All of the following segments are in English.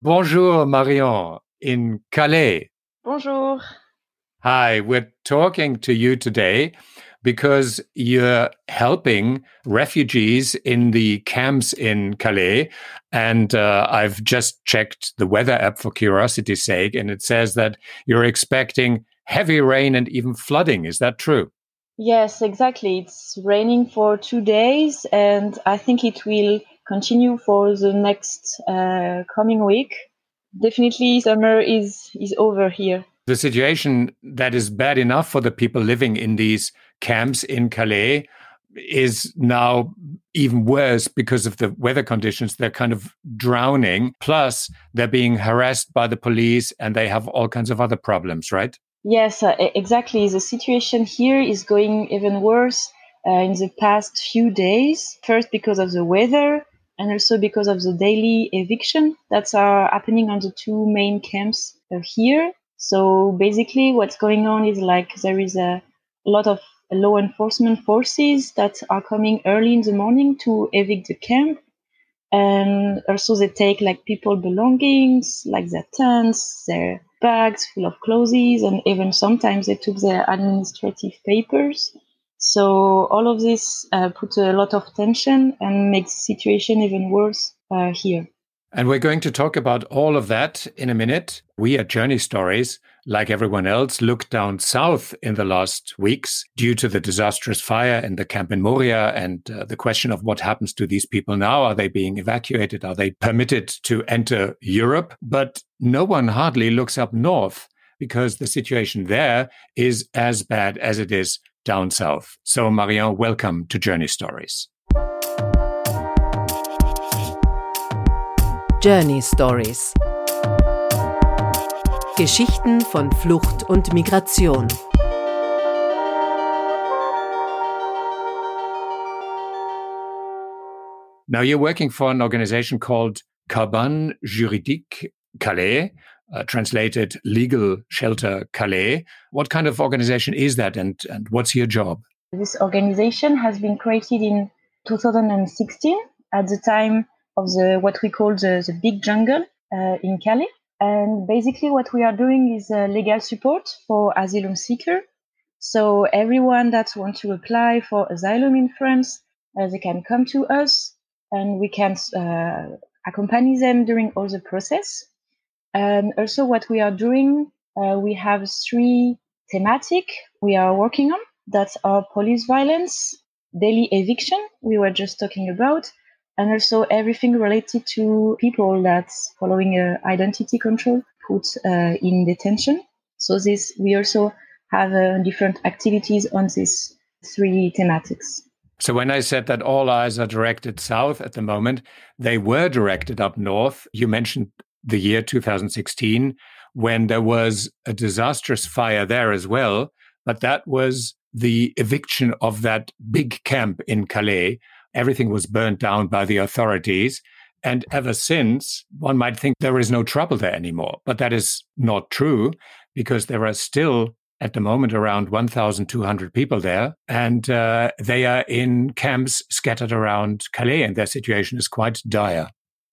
Bonjour, Marion, in Calais. Bonjour. Hi, we're talking to you today because you're helping refugees in the camps in Calais. And uh, I've just checked the weather app for curiosity's sake, and it says that you're expecting heavy rain and even flooding. Is that true? Yes, exactly. It's raining for two days, and I think it will continue for the next uh, coming week. Definitely, summer is is over here. The situation that is bad enough for the people living in these camps in Calais is now even worse because of the weather conditions. They're kind of drowning. Plus, they're being harassed by the police and they have all kinds of other problems, right? Yes, uh, exactly. The situation here is going even worse uh, in the past few days. First, because of the weather, and also because of the daily eviction that are happening on the two main camps uh, here. So basically, what's going on is like there is a lot of law enforcement forces that are coming early in the morning to evict the camp. And also they take like people belongings, like their tents, their bags full of clothes, and even sometimes they took their administrative papers. So all of this uh, put a lot of tension and makes the situation even worse uh, here. And we're going to talk about all of that in a minute. We at Journey Stories, like everyone else, looked down south in the last weeks due to the disastrous fire in the camp in Moria and uh, the question of what happens to these people now. Are they being evacuated? Are they permitted to enter Europe? But no one hardly looks up north because the situation there is as bad as it is down south. So, Marion, welcome to Journey Stories. Journey Stories. Geschichten von Flucht und Migration. Now, you're working for an organization called Cabane Juridique Calais, uh, translated Legal Shelter Calais. What kind of organization is that and, and what's your job? This organization has been created in 2016 at the time of the what we call the, the big jungle uh, in Calais. And basically, what we are doing is uh, legal support for asylum seeker. So everyone that wants to apply for asylum in France, uh, they can come to us, and we can uh, accompany them during all the process. And also, what we are doing, uh, we have three thematic we are working on that are police violence, daily eviction we were just talking about, and also everything related to people that following a identity control put uh, in detention. So this we also have uh, different activities on these three thematics. So when I said that all eyes are directed south at the moment, they were directed up north. You mentioned the year 2016 when there was a disastrous fire there as well, but that was the eviction of that big camp in Calais everything was burnt down by the authorities. And ever since, one might think there is no trouble there anymore. But that is not true because there are still, at the moment, around 1,200 people there. And uh, they are in camps scattered around Calais, and their situation is quite dire.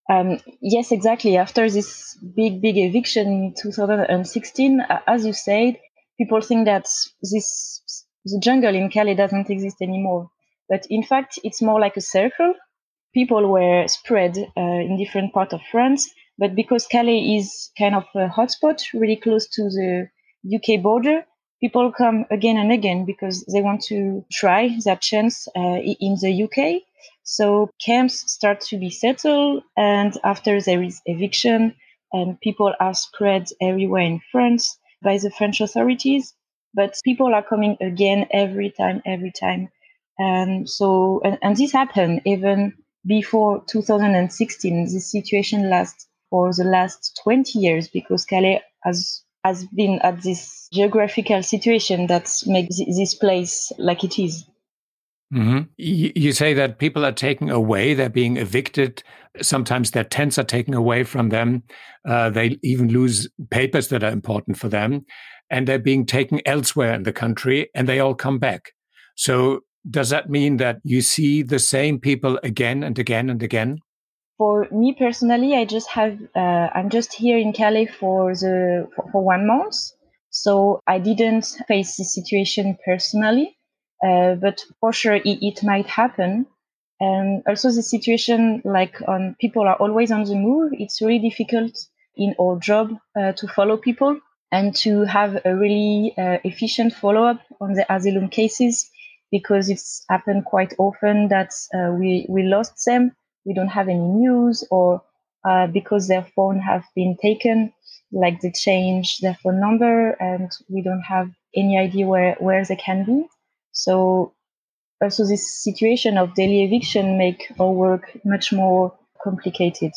Um, yes, exactly. After this big, big eviction in 2016, uh, as you said, people think that this the jungle in Calais doesn't exist anymore. But in fact, it's more like a circle. People were spread uh, in different parts of France, but because Calais is kind of a hotspot, really close to the UK border, people come again and again because they want to try their chance uh, in the UK. So camps start to be settled, and after there is eviction, and people are spread everywhere in France by the French authorities. But people are coming again every time, every time. And so, and, and this happened even before 2016. This situation lasts for the last 20 years because Calais has has been at this geographical situation that makes this place like it is. Mm-hmm. You say that people are taken away, they're being evicted. Sometimes their tents are taken away from them. Uh, they even lose papers that are important for them. And they're being taken elsewhere in the country and they all come back. So does that mean that you see the same people again and again and again? For me personally, I just have uh, I'm just here in Calais for the for, for, one month, so I didn't face this situation personally, uh, but for sure it, it might happen. And also the situation like on people are always on the move. It's really difficult in our job uh, to follow people and to have a really uh, efficient follow up on the asylum cases because it's happened quite often that uh, we, we lost them. We don't have any news or uh, because their phone have been taken, like they change their phone number and we don't have any idea where, where they can be. So also this situation of daily eviction make our work much more complicated.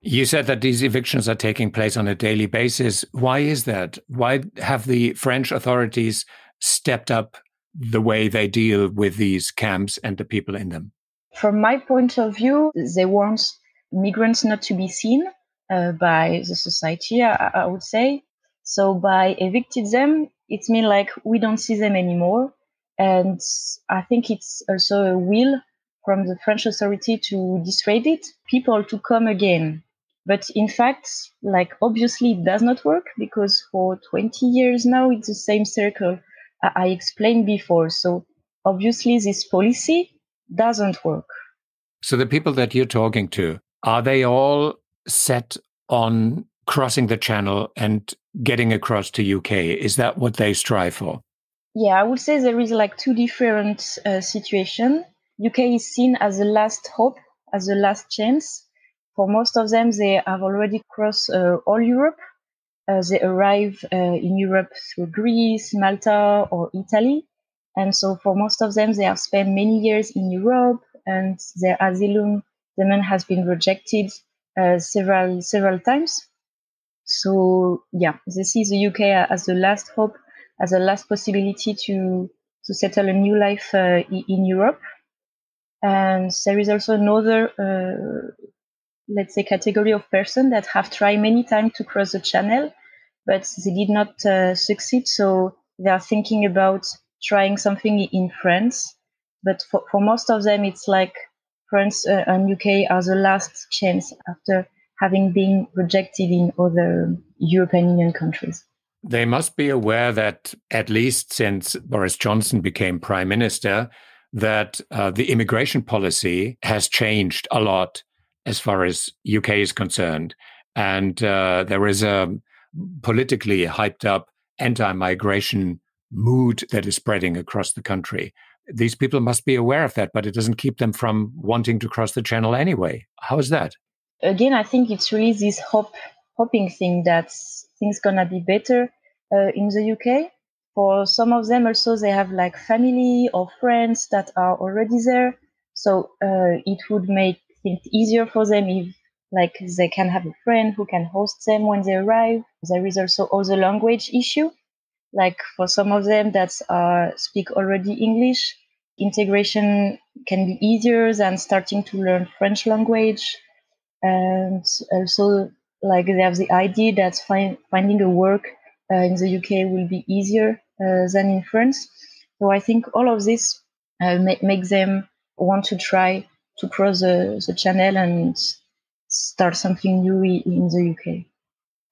You said that these evictions are taking place on a daily basis. Why is that? Why have the French authorities stepped up the way they deal with these camps and the people in them? From my point of view, they want migrants not to be seen uh, by the society, I, I, would say. So by evicting them, it means like we don't see them anymore. And I think it's also a will from the French authority to dissuade people to come again. But in fact, like obviously it does not work because for 20 years now it's the same circle I explained before. So obviously this policy doesn't work. So the people that you're talking to, are they all set on crossing the channel and getting across to UK? Is that what they strive for? Yeah, I would say there is like two different uh, situations. UK is seen as the last hope, as the last chance for most of them, they have already crossed uh, all Europe. Uh, they arrive uh, in Europe through Greece, Malta, or Italy. And so for most of them, they have spent many years in Europe and their asylum demand has been rejected uh, several, several times. So yeah, they see the UK as the last hope, as a last possibility to, to settle a new life uh, in Europe. And there is also another uh, let's say, category of person that have tried many times to cross the channel, but they did not uh, succeed. So they are thinking about trying something in France. But for, for most of them, it's like France uh, and UK are the last chance after having been rejected in other European Union countries. They must be aware that, at least since Boris Johnson became prime minister, that uh, the immigration policy has changed a lot as far as UK is concerned. And uh, there is a politically hyped up anti migration mood that is spreading across the country. These people must be aware of that, but it doesn't keep them from wanting to cross the channel anyway. How is that? Again, I think it's really this hope, hoping thing that things gonna be better uh, in the UK. For some of them, also they have like family or friends that are already there, so uh, it would make things easier for them if like they can have a friend who can host them when they arrive. There is also other language issue. Like for some of them that speak already English, integration can be easier than starting to learn French language. And also, like they have the idea that find, finding a work uh, in the UK will be easier uh, than in France. So I think all of this uh, make, make them want to try to cross the, the channel and start something new in the UK.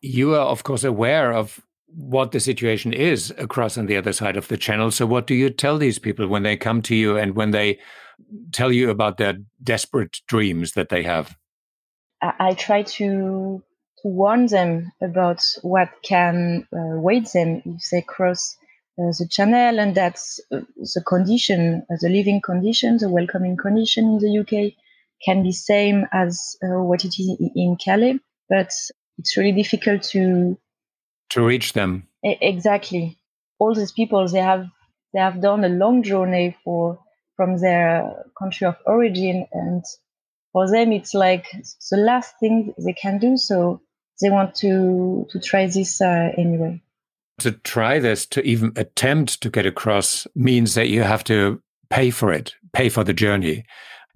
You are, of course, aware of what the situation is across on the other side of the channel. So, what do you tell these people when they come to you and when they tell you about their desperate dreams that they have? I, I try to warn them about what can uh, wait them if they cross uh, the channel, and that's uh, the condition, uh, the living condition, the welcoming condition in the UK can be same as what it is in Calais, but it's really difficult to to reach them. Exactly, all these people they have they have done a long journey for from their country of origin, and for them it's like the last thing they can do. So they want to to try this uh, anyway to try this, to even attempt to get across, means that you have to pay for it, pay for the journey.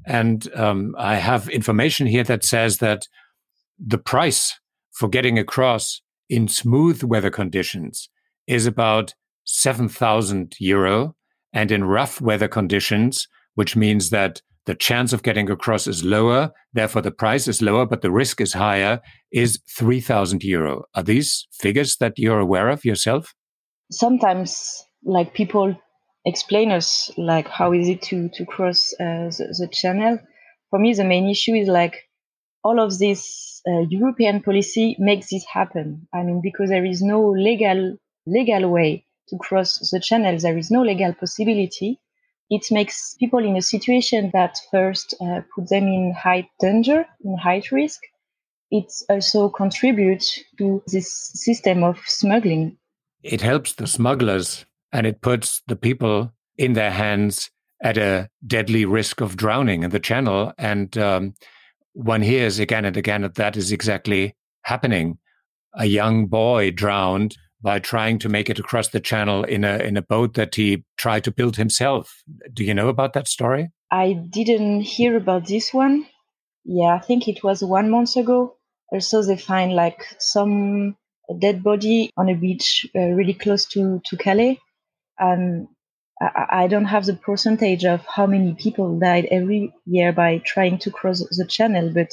And um, I have information here that says that the price for getting across in smooth weather conditions is about 7,000 euro. And in rough weather conditions, which means that the chance of getting across is lower, therefore the price is lower, but the risk is higher, is 3,000 euro. Are these figures that you're aware of yourself? Sometimes, like people explain us, like how is it to to cross uh, the, the channel? For me, the main issue is like all of this uh, European policy makes this happen. I mean, because there is no legal legal way to cross the channel, there is no legal possibility. It makes people in a situation that first uh, put them in high danger, in high risk. It also contributes to this system of smuggling. It helps the smugglers and it puts the people in their hands at a deadly risk of drowning in the channel. And um, one hears again and again that that is exactly happening. A young boy drowned by trying to make it across the channel in a in a boat that he tried to build himself. Do you know about that story? I didn't hear about this one. Yeah, I think it was one month ago. Also, they find like some dead body on a beach uh, really close to to Calais. Um, I, I don't have the percentage of how many people died every year by trying to cross the channel, but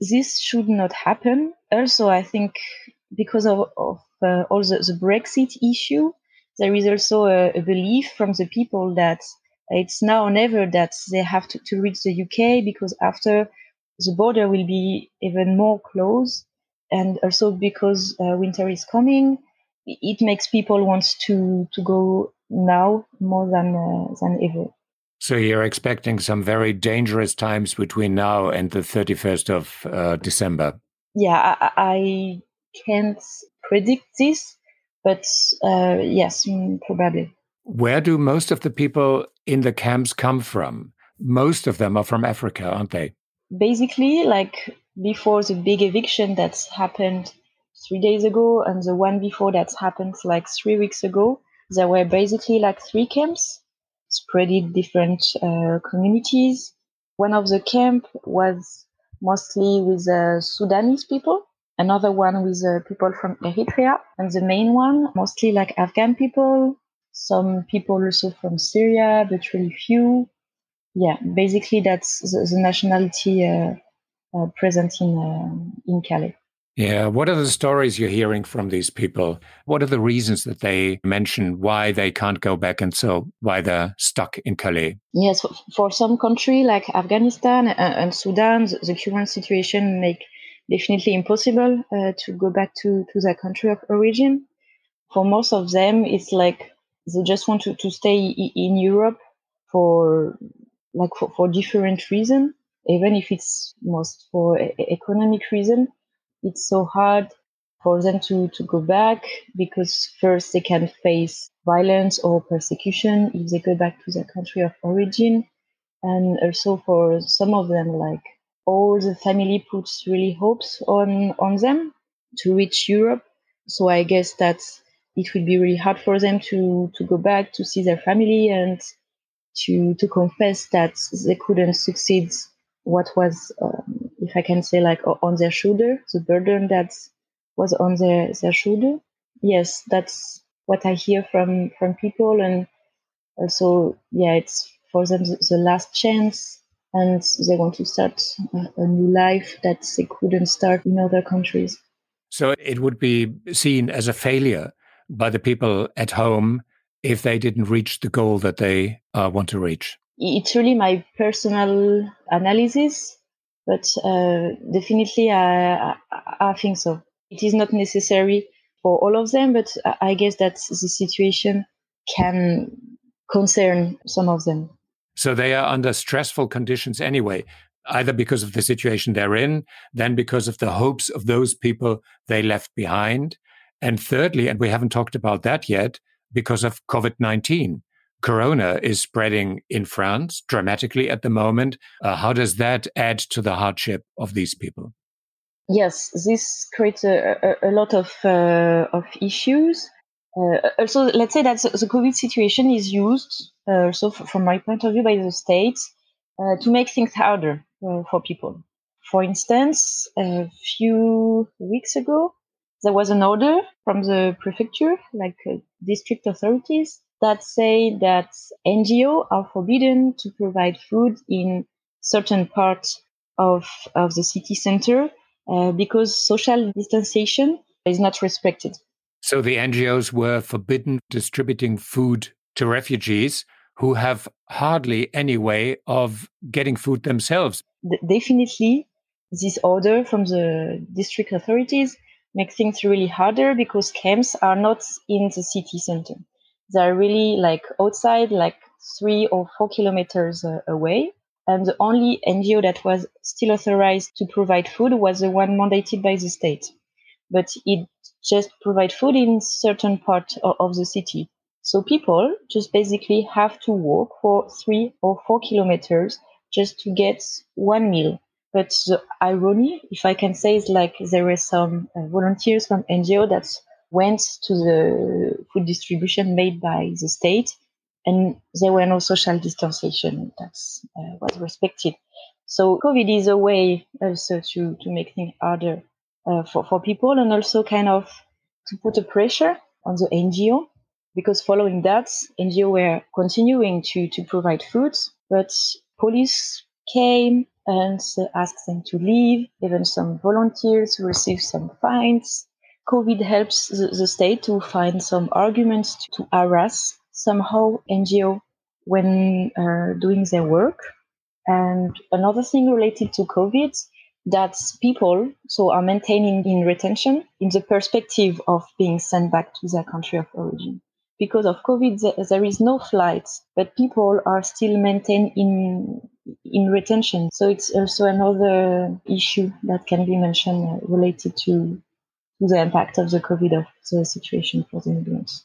this should not happen. Also, I think because of, of uh, all the, the, Brexit issue, there is also a, a, belief from the people that it's now or never that they have to, to reach the UK because after the border will be even more closed. And also because uh, winter is coming, it makes people want to, to go now more than, uh, than ever. So you're expecting some very dangerous times between now and the 31st of uh, December. Yeah, I, I, can't predict this, but uh, yes, mm, probably. Where do most of the people in the camps come from? Most of them are from Africa, aren't they? Basically, like before the big eviction that's happened three days ago, and the one before that happened like three weeks ago, there were basically like three camps spread in different uh, communities. One of the camp was mostly with uh, Sudanese people another one with uh, people from Eritrea, and the main one mostly like Afghan people, some people also from Syria, but really few. Yeah, basically that's the, the nationality uh, uh, present in uh, in Calais. Yeah, what are the stories you're hearing from these people? What are the reasons that they mention why they can't go back and so why they're stuck in Calais? Yes, for some country like Afghanistan uh, and Sudan, the current situation make definitely impossible uh, to go back to, to their country of origin. For most of them, it's like they just want to, to stay in Europe for like for, for different reason, even if it's most for economic reason. It's so hard for them to, to go back because first they can face violence or persecution if they go back to their country of origin. And also for some of them, like all the family puts really hopes on on them to reach Europe. So I guess that it would be really hard for them to to go back to see their family and to to confess that they couldn't succeed. What was, um, if I can say, like on their shoulder, the burden that was on their their shoulder. Yes, that's what I hear from from people, and also, yeah, it's for them the, the last chance and they want to start a new life that they couldn't start in other countries. So it would be seen as a failure by the people at home if they didn't reach the goal that they uh, want to reach. It's really my personal analysis, but uh, definitely I, I, I think so. It is not necessary for all of them, but I guess that the situation can concern some of them. So they are under stressful conditions anyway, either because of the situation they're in, then because of the hopes of those people they left behind. And thirdly, and we haven't talked about that yet, because of COVID 19. Corona is spreading in France dramatically at the moment. Uh, how does that add to the hardship of these people? Yes, this creates a, a, a lot of, uh, of issues. Uh, also, let's say that the COVID situation is used, uh, also from my point of view, by the state uh, to make things harder uh, for people. For instance, a few weeks ago, there was an order from the prefecture, like uh, district authorities, that say that NGO are forbidden to provide food in certain parts of, of the city center uh, because social distanciation is not respected. So the NGOs were forbidden distributing food to refugees who have hardly any way of getting food themselves. Definitely, this order from the district authorities makes things really harder because camps are not in the city center. They're really like outside, like three or four kilometers uh, away. And the only NGO that was still authorized to provide food was the one mandated by the state. But it just provide food in certain part of, the city. So people just basically have to walk for three or four kilometers just to get one meal. But the irony, if I can say, is like there were some uh, volunteers from NGO that went to the food distribution made by the state, and there were no social distanciation that uh, was respected. So COVID is a way also to, to make things harder uh, for, for people and also kind of to put a pressure on the NGO because following that, NGO were continuing to, to provide food, but police came and asked them to leave. Even some volunteers received some fines. COVID helps the, the state to find some arguments to, to harass somehow NGO when uh, doing their work. And another thing related to COVID that people so are maintaining in retention in the perspective of being sent back to their country of origin. Because of COVID, there is no flights, but people are still maintained in in retention. So it's also another issue that can be mentioned uh, related to, the impact of the COVID of the situation for the migrants.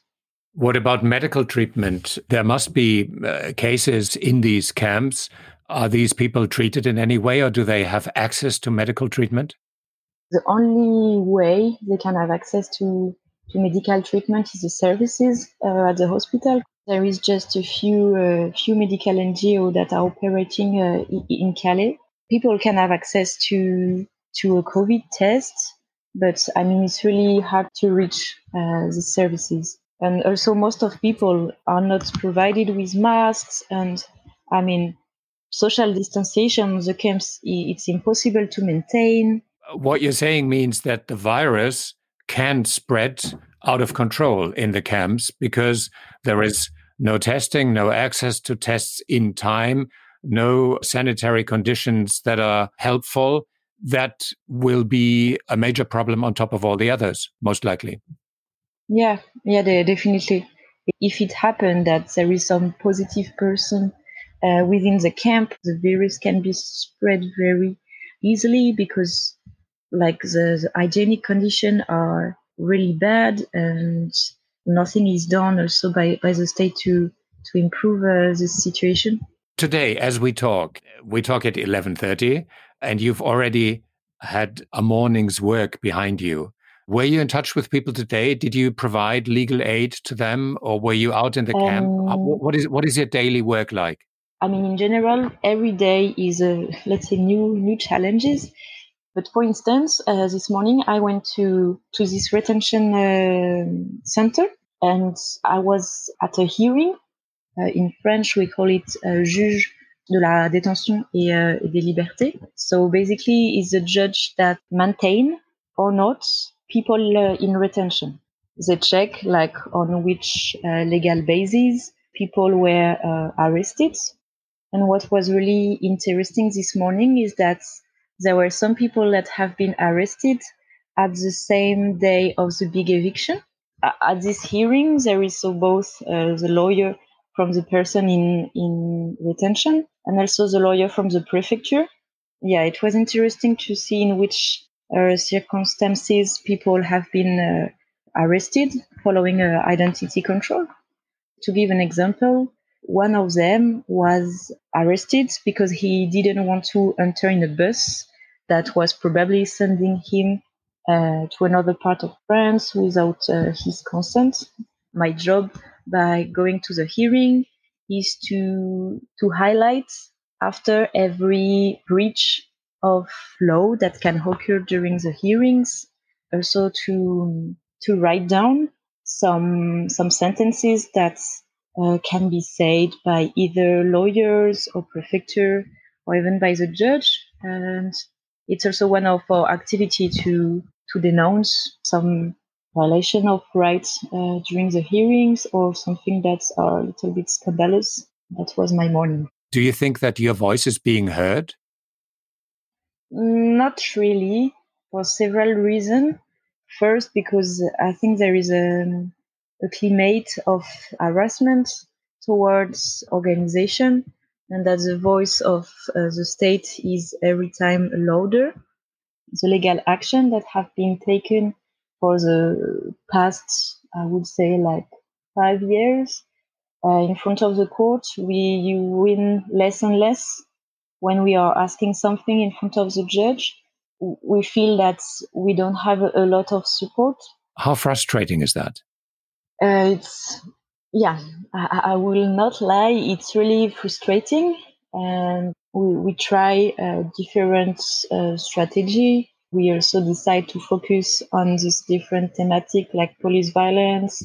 What about medical treatment? There must be uh, cases in these camps. Are these people treated in any way, or do they have access to medical treatment? The only way they can have access to, to medical treatment is the services uh, at the hospital. There is just a few uh, few medical NGO that are operating uh, in Calais. People can have access to to a COVID test, but I mean it's really hard to reach uh, the services and also most of people are not provided with masks and i mean social distanciation the camps it's impossible to maintain what you're saying means that the virus can spread out of control in the camps because there is no testing no access to tests in time no sanitary conditions that are helpful that will be a major problem on top of all the others most likely yeah, yeah, definitely. If it happened that there is some positive person uh, within the camp, the virus can be spread very easily because, like, the, the hygienic conditions are really bad and nothing is done also by, by the state to to improve uh, this situation. Today, as we talk, we talk at eleven thirty, and you've already had a morning's work behind you. Were you in touch with people today? Did you provide legal aid to them, or were you out in the um, camp? What is what is your daily work like? I mean, in general, every day is a let's say new new challenges. But for instance, uh, this morning I went to to this retention uh, center, and I was at a hearing. Uh, in French, we call it uh, juge de la détention et, euh, et des libertés. So basically, is a judge that maintain or not people uh, in retention. They check like on which uh, legal basis people were uh, arrested. And what was really interesting this morning is that there were some people that have been arrested at the same day of the big eviction. At this hearing, there is so both uh, the lawyer from the person in, in retention and also the lawyer from the prefecture. Yeah, it was interesting to see in which uh, circumstances people have been uh, arrested following uh, identity control. To give an example, one of them was arrested because he didn't want to enter in a bus that was probably sending him uh, to another part of France without uh, his consent. My job by going to the hearing is to to highlight after every breach of law that can occur during the hearings. Also to to write down some some sentences that uh, can be said by either lawyers or prefecture or even by the judge. And it's also one of our activity to to denounce some violation of rights uh, during the hearings or something that's a little bit scandalous. That was my morning. Do you think that your voice is being heard? Not really, for several reasons. First, because I think there is a, a climate of harassment towards organization and that the voice of uh, the state is every time louder. The legal action that have been taken for the past, I would say, like five years uh, in front of the court, we win less and less when we are asking something in front of the judge. We feel that we don't have a lot of support. How frustrating is that? Uh, it's yeah, I, I, will not lie. It's really frustrating, and we we try a different uh, strategy. We also decide to focus on this different thematic like police violence.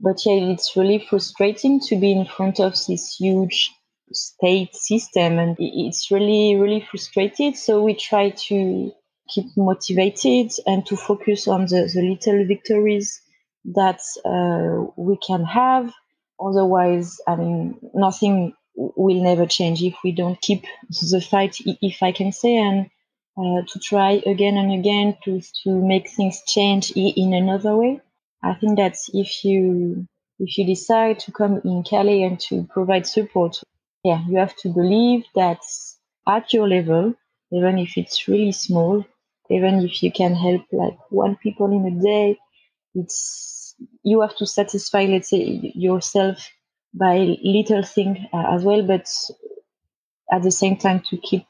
But yeah, it's really frustrating to be in front of this huge state system, and it's really really frustrated. So we try to keep motivated and to focus on the, the little victories that uh, we can have Otherwise, I mean, nothing will never change if we don't keep the fight, if I can say, and uh, to try again and again to to make things change in another way. I think that if you if you decide to come in Calais and to provide support, yeah, you have to believe that at your level, even if it's really small, even if you can help like one people in a day, it's you have to satisfy, let's say, yourself by little thing uh, as well, but at the same time to keep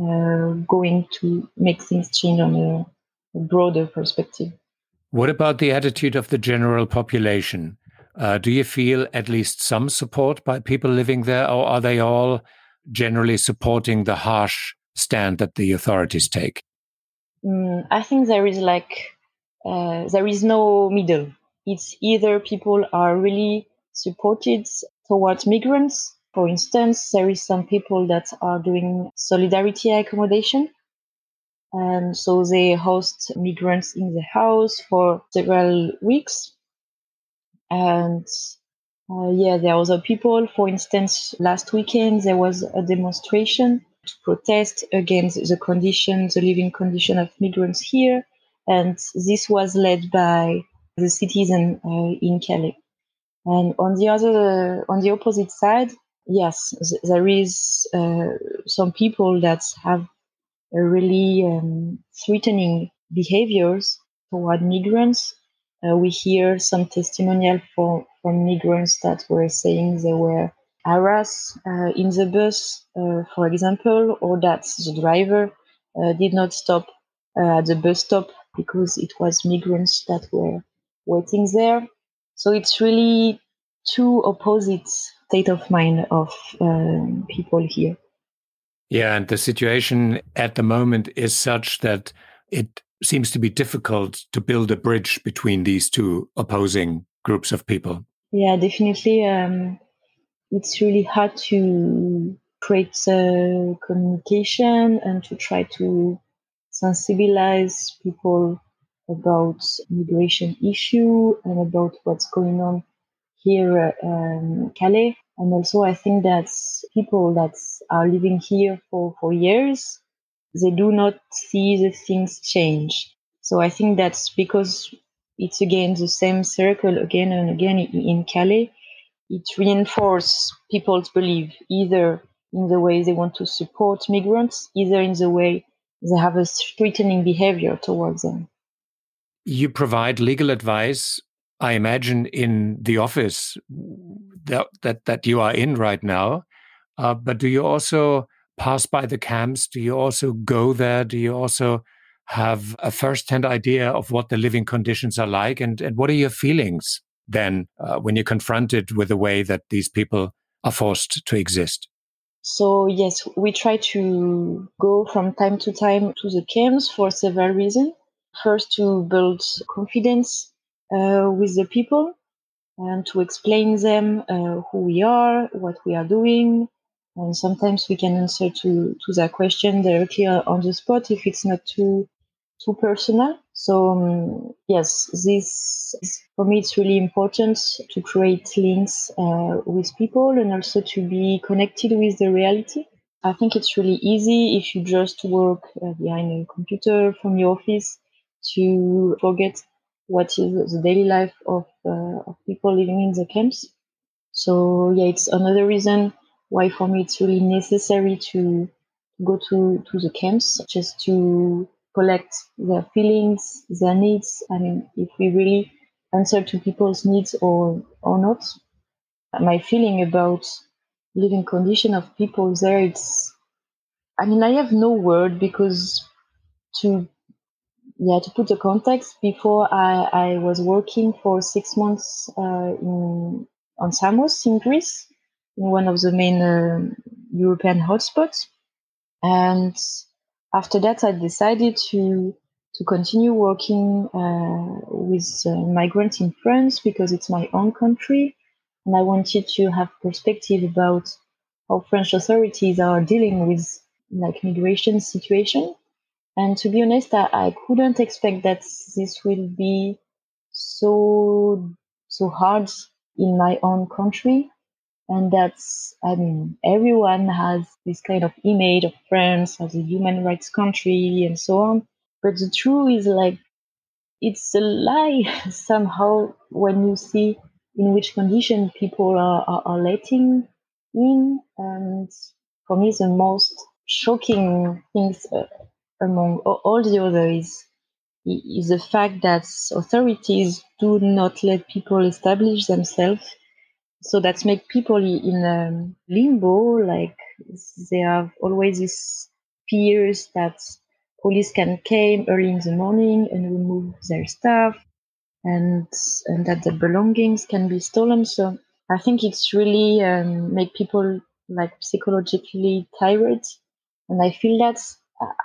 uh, going to make things change on a, a, broader perspective. What about the attitude of the general population? Uh, do you feel at least some support by people living there, or are they all generally supporting the harsh stand that the authorities take? Mm, I think there is like uh, there is no middle it's either people are really supported towards migrants. For instance, there is some people that are doing solidarity accommodation. And so they host migrants in the house for several weeks. And uh, yeah, there are other people. For instance, last weekend there was a demonstration to protest against the condition, the living condition of migrants here. And this was led by the citizen uh, in Calais. And on the other, on the opposite side, yes, there is uh, some people that have really um, threatening behaviors toward migrants. Uh, we hear some testimonial for, from migrants that were saying they were harassed uh, in the bus, uh, for example, or that the driver uh, did not stop at the bus stop because it was migrants that were waiting there. So it's really two opposite state of mind of um, people here. Yeah, and the situation at the moment is such that it seems to be difficult to build a bridge between these two opposing groups of people. Yeah, definitely. Um, it's really hard to create uh, communication and to try to sensibilize people about migration issue and about what's going on here in Calais. And also, I think that people that are living here for, for years, they do not see the things change. So I think that's because it's again the same circle again and again in Calais. It reinforces people's belief either in the way they want to support migrants, either in the way they have a threatening behavior towards them. You provide legal advice, I imagine, in the office that that, that you are in right now. Uh, but do you also pass by the camps? Do you also go there? Do you also have a first-hand idea of what the living conditions are like? And, and what are your feelings then uh, when you're confronted with the way that these people are forced to exist? So yes, we try to go from time to time to the camps for several reasons first to build confidence uh, with the people and to explain them uh, who we are, what we are doing. And sometimes we can answer to, to that question directly on the spot if it's not too too personal. So um, yes, this for me it's really important to create links uh, with people and also to be connected with the reality. I think it's really easy if you just work uh, behind a computer from your office to forget what is the daily life of, uh, of people living in the camps. So yeah, it's another reason why for me it's really necessary to go to, to the camps just to collect their feelings, their needs. I mean, if we really answer to people's needs or, or not. My feeling about living condition of people there, it's, I mean, I have no word because to yeah, to put the context, before I, I was working for six months uh, in, on Samos in Greece, in one of the main uh, European hotspots. And after that, I decided to to continue working uh, with uh, migrants in France because it's my own country, and I wanted to have perspective about how French authorities are dealing with like migration situation and to be honest, I, I couldn't expect that this will be so so hard in my own country. And that's, I mean, everyone has this kind of image of France as a human rights country and so on. But the truth is like, it's a lie somehow when you see in which condition people are, are, are letting in. And for me, the most shocking things uh, among all the others is the fact that authorities do not let people establish themselves. So that make people in um, limbo, like they have always this fears that police can come early in the morning and remove their stuff and and that the belongings can be stolen. So I think it's really um, make people like psychologically tired, and I feel that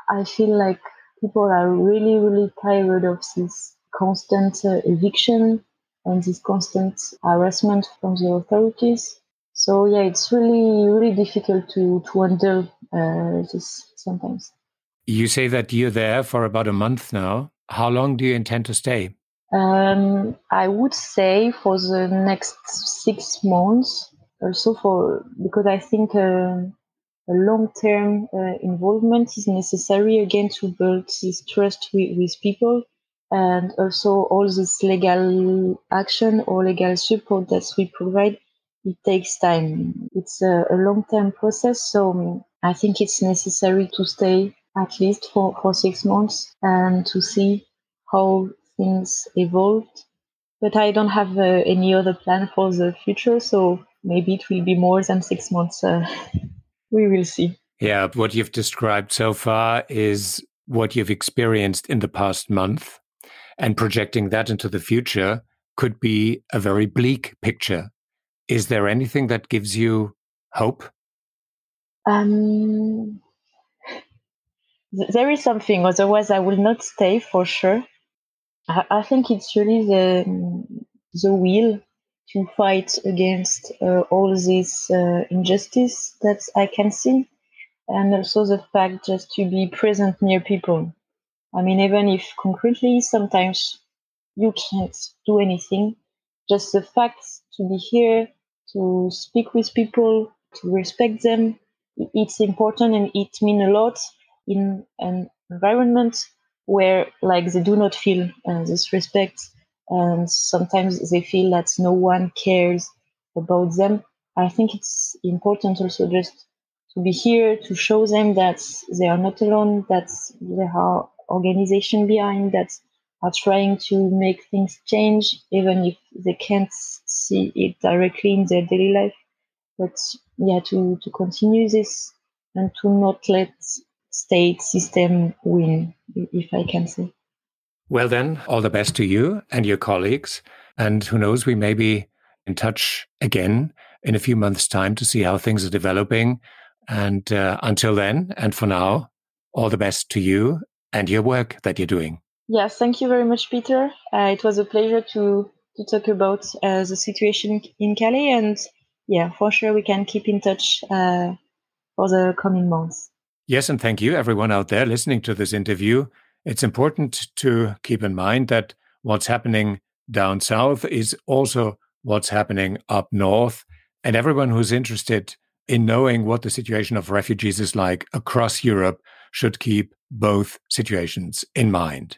I feel like people are really, really tired of this constant uh, eviction and this constant harassment from the authorities. So yeah, it's really, really difficult to to handle uh, this sometimes. You say that you're there for about a month now. How long do you intend to stay? Um, I would say for the next six months. Also for because I think. Uh, a long-term uh, involvement is necessary again to build this trust with, with people and also all this legal action or legal support that we provide it takes time. It's a, a long-term process so i think it's necessary to stay at least for, for six months and to see how things evolved. But i don't have uh, any other plan for the future so maybe it will be more than six months uh, we will see. Yeah, what you've described so far is what you've experienced in the past month, and projecting that into the future could be a very bleak picture. Is there anything that gives you hope? Um, there is something, otherwise, I will not stay for sure. I, I think it's really the, the will to fight against uh, all this uh, injustice that I can see, and also the fact just to be present near people. I mean, even if concretely sometimes you can't do anything, just the fact to be here, to speak with people, to respect them, it's important and it means a lot in an environment where like they do not feel uh, this respect and sometimes they feel that no one cares about them. I think it's important also just to be here to show them that they are not alone, that there are organizations behind that are trying to make things change, even if they can't see it directly in their daily life. But yeah, to, to continue this and to not let state system win, if I can say. Well, then, all the best to you and your colleagues. And who knows, we may be in touch again in a few months' time to see how things are developing. And uh, until then, and for now, all the best to you and your work that you're doing. Yes, thank you very much, Peter. Uh, it was a pleasure to to talk about uh, the situation in Calais. And yeah, for sure, we can keep in touch uh, for the coming months. Yes, and thank you, everyone out there listening to this interview. It's important to keep in mind that what's happening down south is also what's happening up north. And everyone who's interested in knowing what the situation of refugees is like across Europe should keep both situations in mind.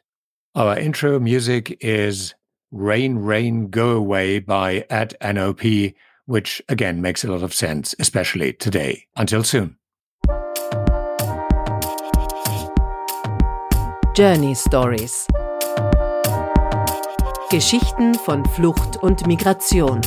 Our intro music is Rain, Rain, Go Away by at NOP, which again makes a lot of sense, especially today. Until soon. Journey Stories Geschichten von Flucht und Migration